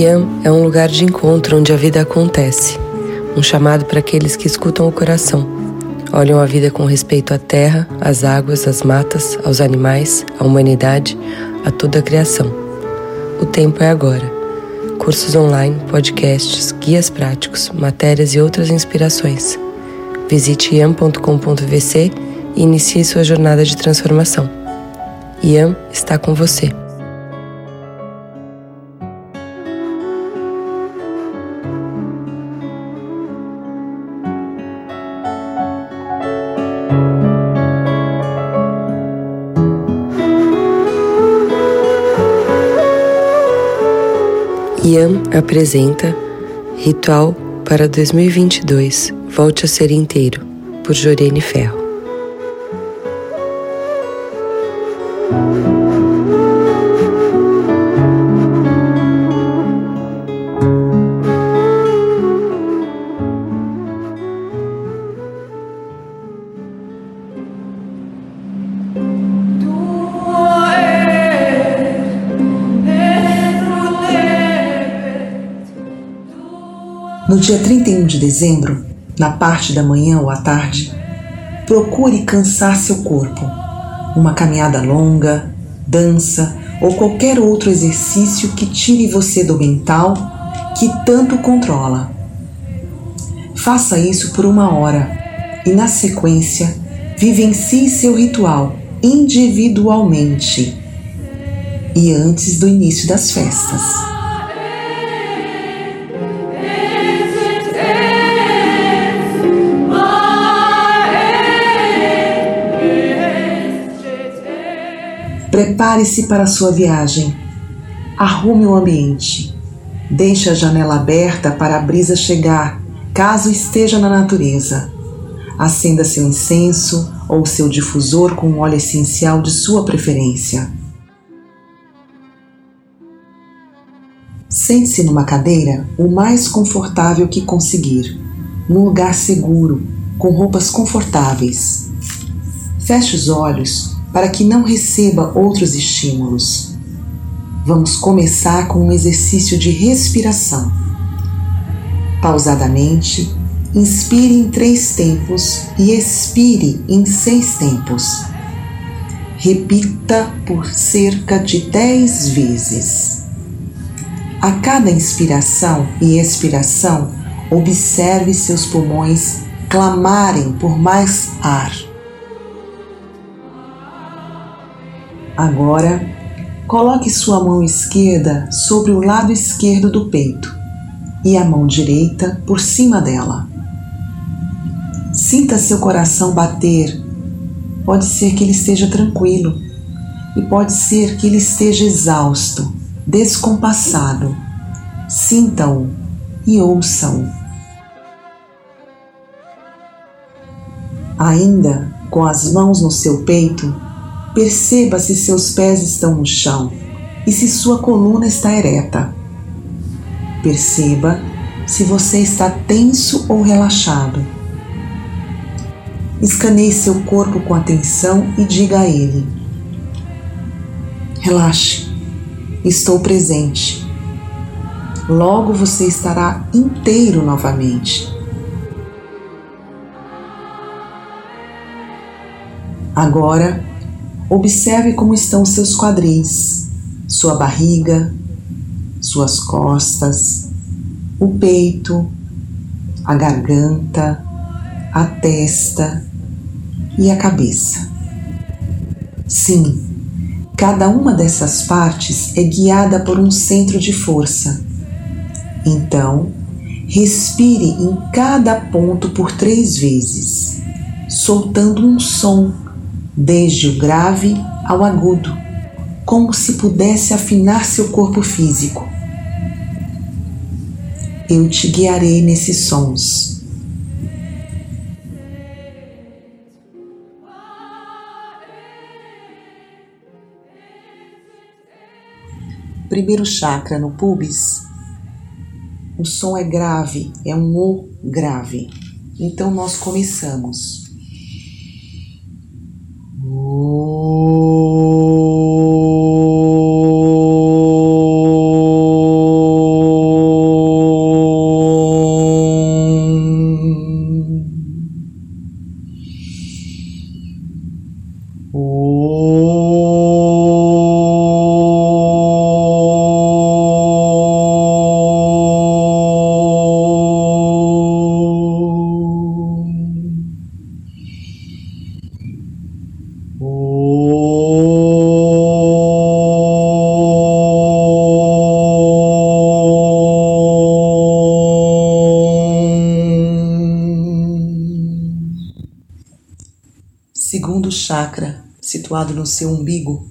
Iam é um lugar de encontro onde a vida acontece, um chamado para aqueles que escutam o coração, olham a vida com respeito à terra, às águas, às matas, aos animais, à humanidade, a toda a criação. O tempo é agora. Cursos online, podcasts, guias práticos, matérias e outras inspirações. Visite iam.com.vc e inicie sua jornada de transformação. Iam está com você. Ian apresenta Ritual para 2022 Volte a Ser Inteiro, por Jorene Ferro. No dia 31 de dezembro, na parte da manhã ou à tarde, procure cansar seu corpo. Uma caminhada longa, dança ou qualquer outro exercício que tire você do mental que tanto controla. Faça isso por uma hora e, na sequência, vivencie seu ritual individualmente e antes do início das festas. Prepare-se para a sua viagem. Arrume o ambiente. Deixe a janela aberta para a brisa chegar, caso esteja na natureza. Acenda seu incenso ou seu difusor com óleo essencial de sua preferência. Sente-se numa cadeira o mais confortável que conseguir, num lugar seguro, com roupas confortáveis. Feche os olhos para que não receba outros estímulos. Vamos começar com um exercício de respiração. Pausadamente, inspire em três tempos e expire em seis tempos. Repita por cerca de dez vezes. A cada inspiração e expiração, observe seus pulmões clamarem por mais ar. Agora, coloque sua mão esquerda sobre o lado esquerdo do peito e a mão direita por cima dela. Sinta seu coração bater. Pode ser que ele esteja tranquilo e pode ser que ele esteja exausto, descompassado. Sinta-o e ouça-o. Ainda com as mãos no seu peito, Perceba se seus pés estão no chão e se sua coluna está ereta. Perceba se você está tenso ou relaxado. Escaneie seu corpo com atenção e diga a ele: Relaxe, estou presente. Logo você estará inteiro novamente. Agora, Observe como estão seus quadris, sua barriga, suas costas, o peito, a garganta, a testa e a cabeça. Sim, cada uma dessas partes é guiada por um centro de força. Então, respire em cada ponto por três vezes, soltando um som desde o grave ao agudo, como se pudesse afinar seu corpo físico. Eu te guiarei nesses sons. Primeiro chakra no pubis, o som é grave, é um O grave. Então nós começamos. Oh. Situado no seu umbigo.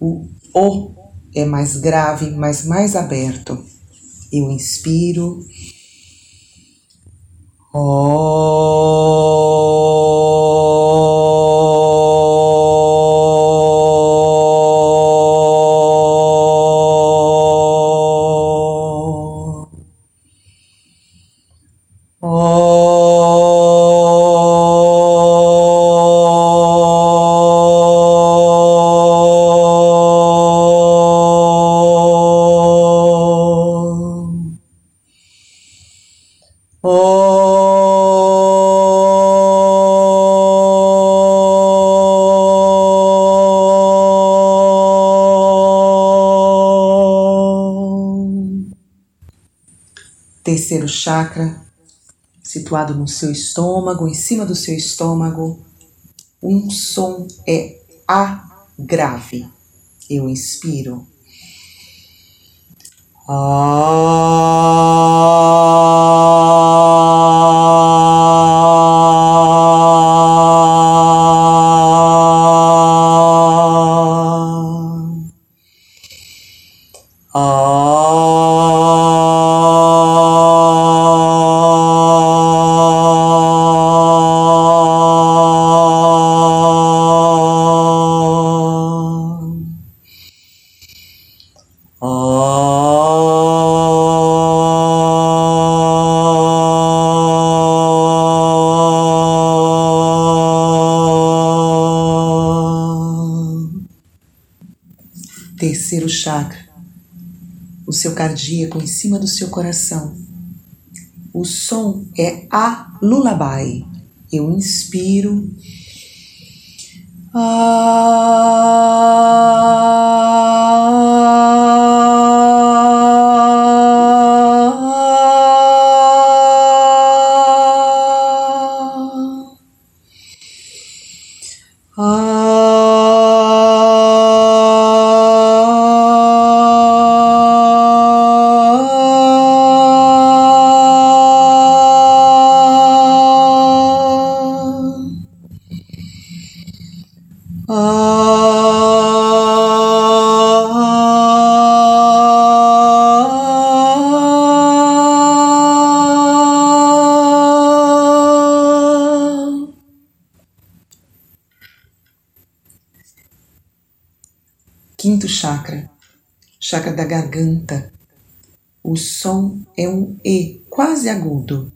O O é mais grave, mas mais aberto. Eu inspiro. Terceiro chakra, situado no seu estômago, em cima do seu estômago. Um som é A grave. Eu inspiro. terceiro chakra, o seu cardíaco em cima do seu coração. O som é a lullaby. Eu inspiro. Quinto chakra, chakra da garganta. O som é um E quase agudo.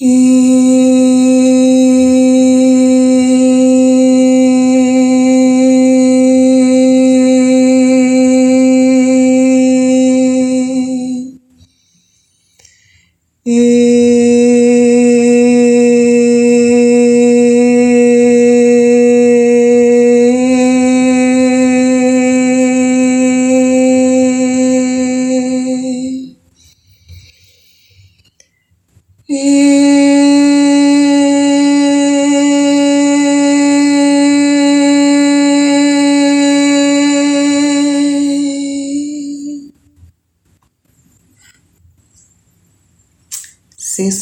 E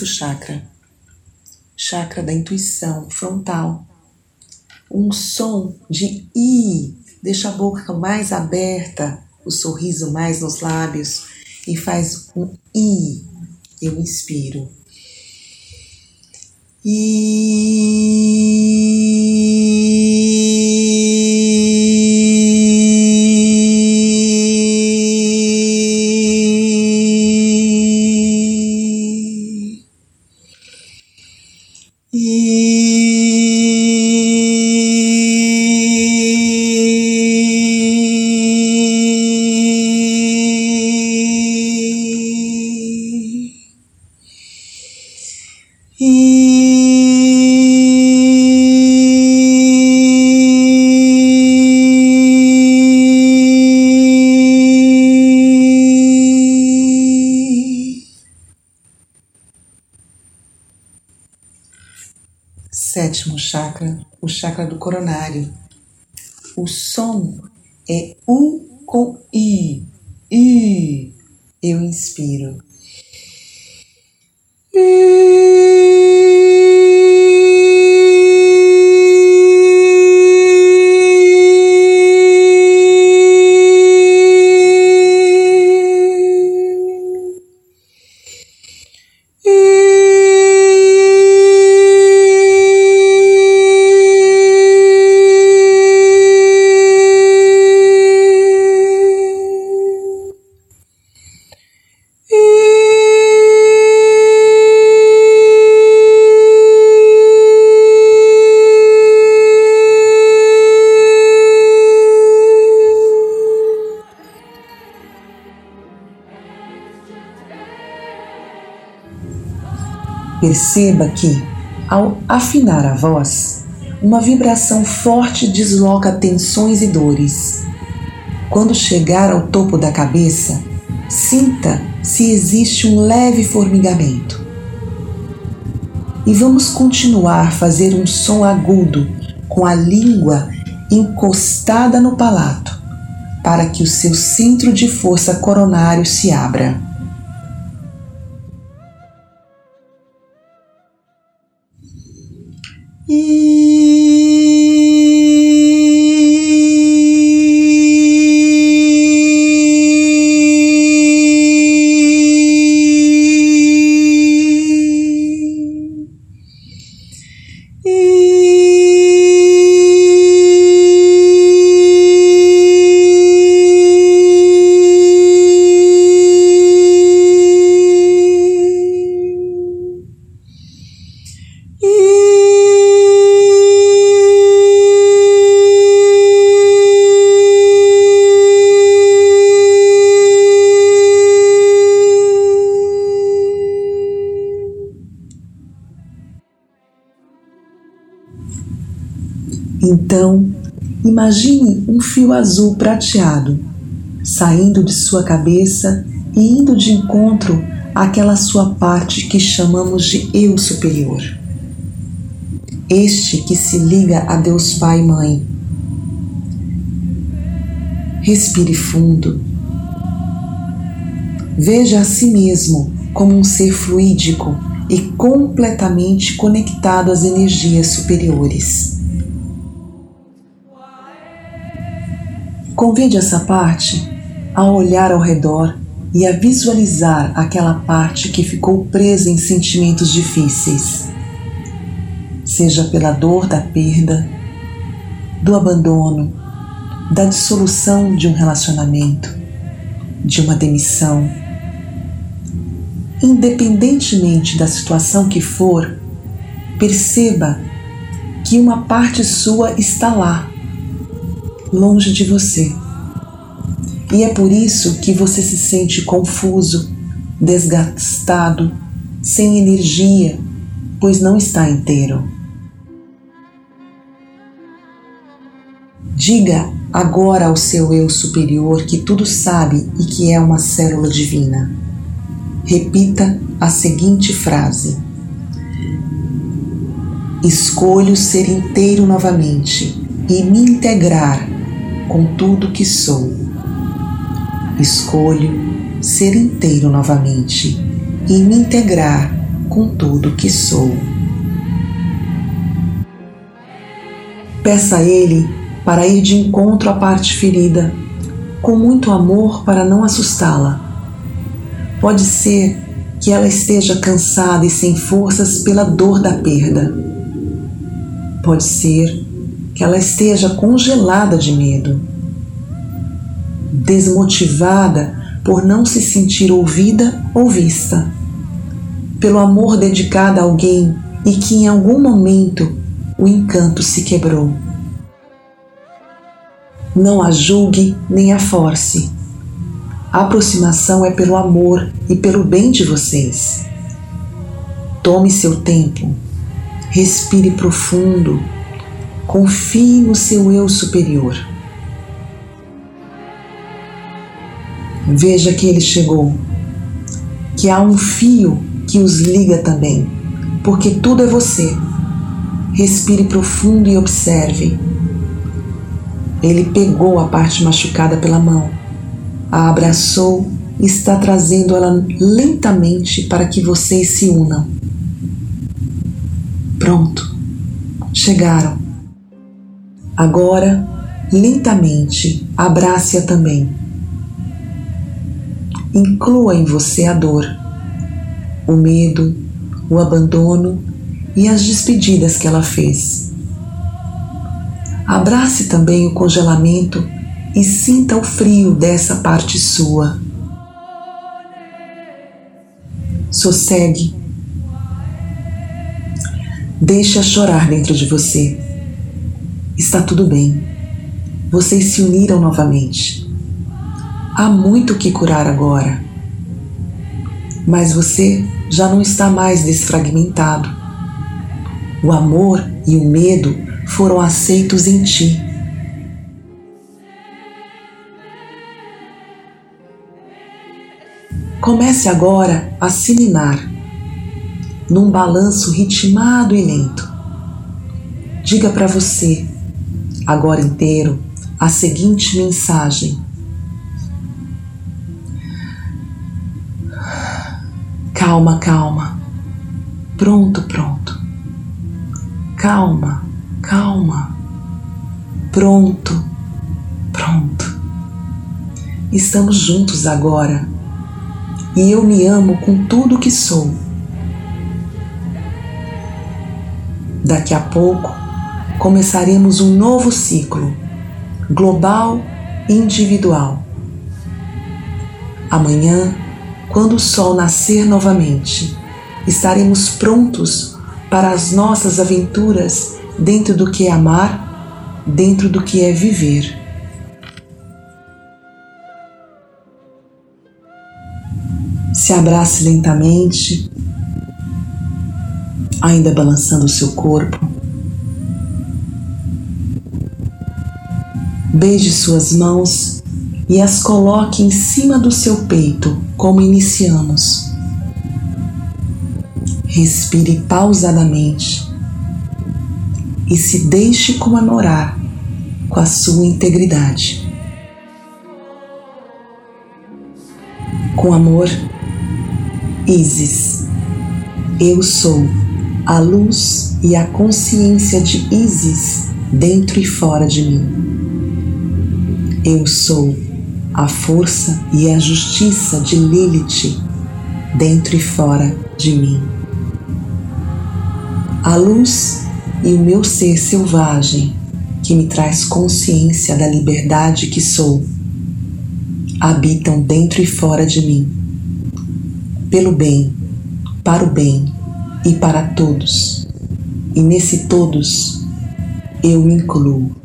Sexto chakra, chakra da intuição frontal. Um som de I, deixa a boca mais aberta, o sorriso mais nos lábios e faz um I. Eu inspiro. I. Sétimo chakra, o chakra do coronário. O som é U com I. I. Eu inspiro. I. Perceba que, ao afinar a voz, uma vibração forte desloca tensões e dores. Quando chegar ao topo da cabeça, sinta se existe um leve formigamento. E vamos continuar a fazer um som agudo com a língua encostada no palato, para que o seu centro de força coronário se abra. E Então, imagine um fio azul prateado saindo de sua cabeça e indo de encontro àquela sua parte que chamamos de eu superior. Este que se liga a Deus Pai e Mãe. Respire fundo. Veja a si mesmo como um ser fluídico e completamente conectado às energias superiores. Convide essa parte a olhar ao redor e a visualizar aquela parte que ficou presa em sentimentos difíceis, seja pela dor da perda, do abandono, da dissolução de um relacionamento, de uma demissão. Independentemente da situação que for, perceba que uma parte sua está lá longe de você. E é por isso que você se sente confuso, desgastado, sem energia, pois não está inteiro. Diga agora ao seu eu superior que tudo sabe e que é uma célula divina. Repita a seguinte frase: Escolho ser inteiro novamente e me integrar com tudo que sou. Escolho ser inteiro novamente e me integrar com tudo que sou. Peça a Ele para ir de encontro à parte ferida, com muito amor para não assustá-la. Pode ser que ela esteja cansada e sem forças pela dor da perda. Pode ser que ela esteja congelada de medo, desmotivada por não se sentir ouvida ou vista, pelo amor dedicado a alguém e que em algum momento o encanto se quebrou. Não a julgue nem a force. A aproximação é pelo amor e pelo bem de vocês. Tome seu tempo, respire profundo Confie no seu eu superior. Veja que ele chegou, que há um fio que os liga também, porque tudo é você. Respire profundo e observe. Ele pegou a parte machucada pela mão, a abraçou e está trazendo ela lentamente para que vocês se unam. Pronto, chegaram. Agora, lentamente, abrace-a também. Inclua em você a dor, o medo, o abandono e as despedidas que ela fez. Abrace também o congelamento e sinta o frio dessa parte sua. Sossegue. Deixe-a chorar dentro de você. Está tudo bem. Vocês se uniram novamente. Há muito que curar agora. mas você já não está mais desfragmentado. O amor e o medo foram aceitos em ti. Comece agora a se mimar, num balanço ritmado e lento. Diga para você, agora inteiro, a seguinte mensagem: Calma, calma. Pronto, pronto. Calma, calma. Pronto, pronto. Estamos juntos agora e eu me amo com tudo que sou. Daqui a pouco começaremos um novo ciclo, global e individual. Amanhã quando o sol nascer novamente, estaremos prontos para as nossas aventuras dentro do que é amar, dentro do que é viver. Se abrace lentamente, ainda balançando o seu corpo. Beije suas mãos e as coloque em cima do seu peito, como iniciamos. Respire pausadamente e se deixe comemorar com a sua integridade. Com amor, Isis, eu sou a luz e a consciência de Isis dentro e fora de mim. Eu sou a força e a justiça de Lilith dentro e fora de mim. A luz e o meu ser selvagem que me traz consciência da liberdade que sou habitam dentro e fora de mim, pelo bem, para o bem e para todos. E nesse todos eu incluo.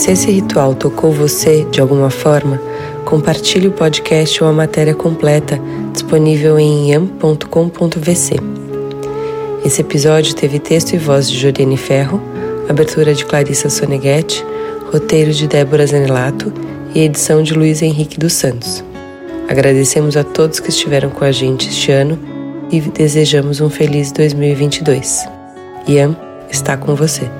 Se esse ritual tocou você de alguma forma, compartilhe o podcast ou a matéria completa disponível em yam.com.vc. Esse episódio teve texto e voz de Joriane Ferro, abertura de Clarissa Soneghetti, roteiro de Débora Zanelato e edição de Luiz Henrique dos Santos. Agradecemos a todos que estiveram com a gente este ano e desejamos um feliz 2022. Iam está com você.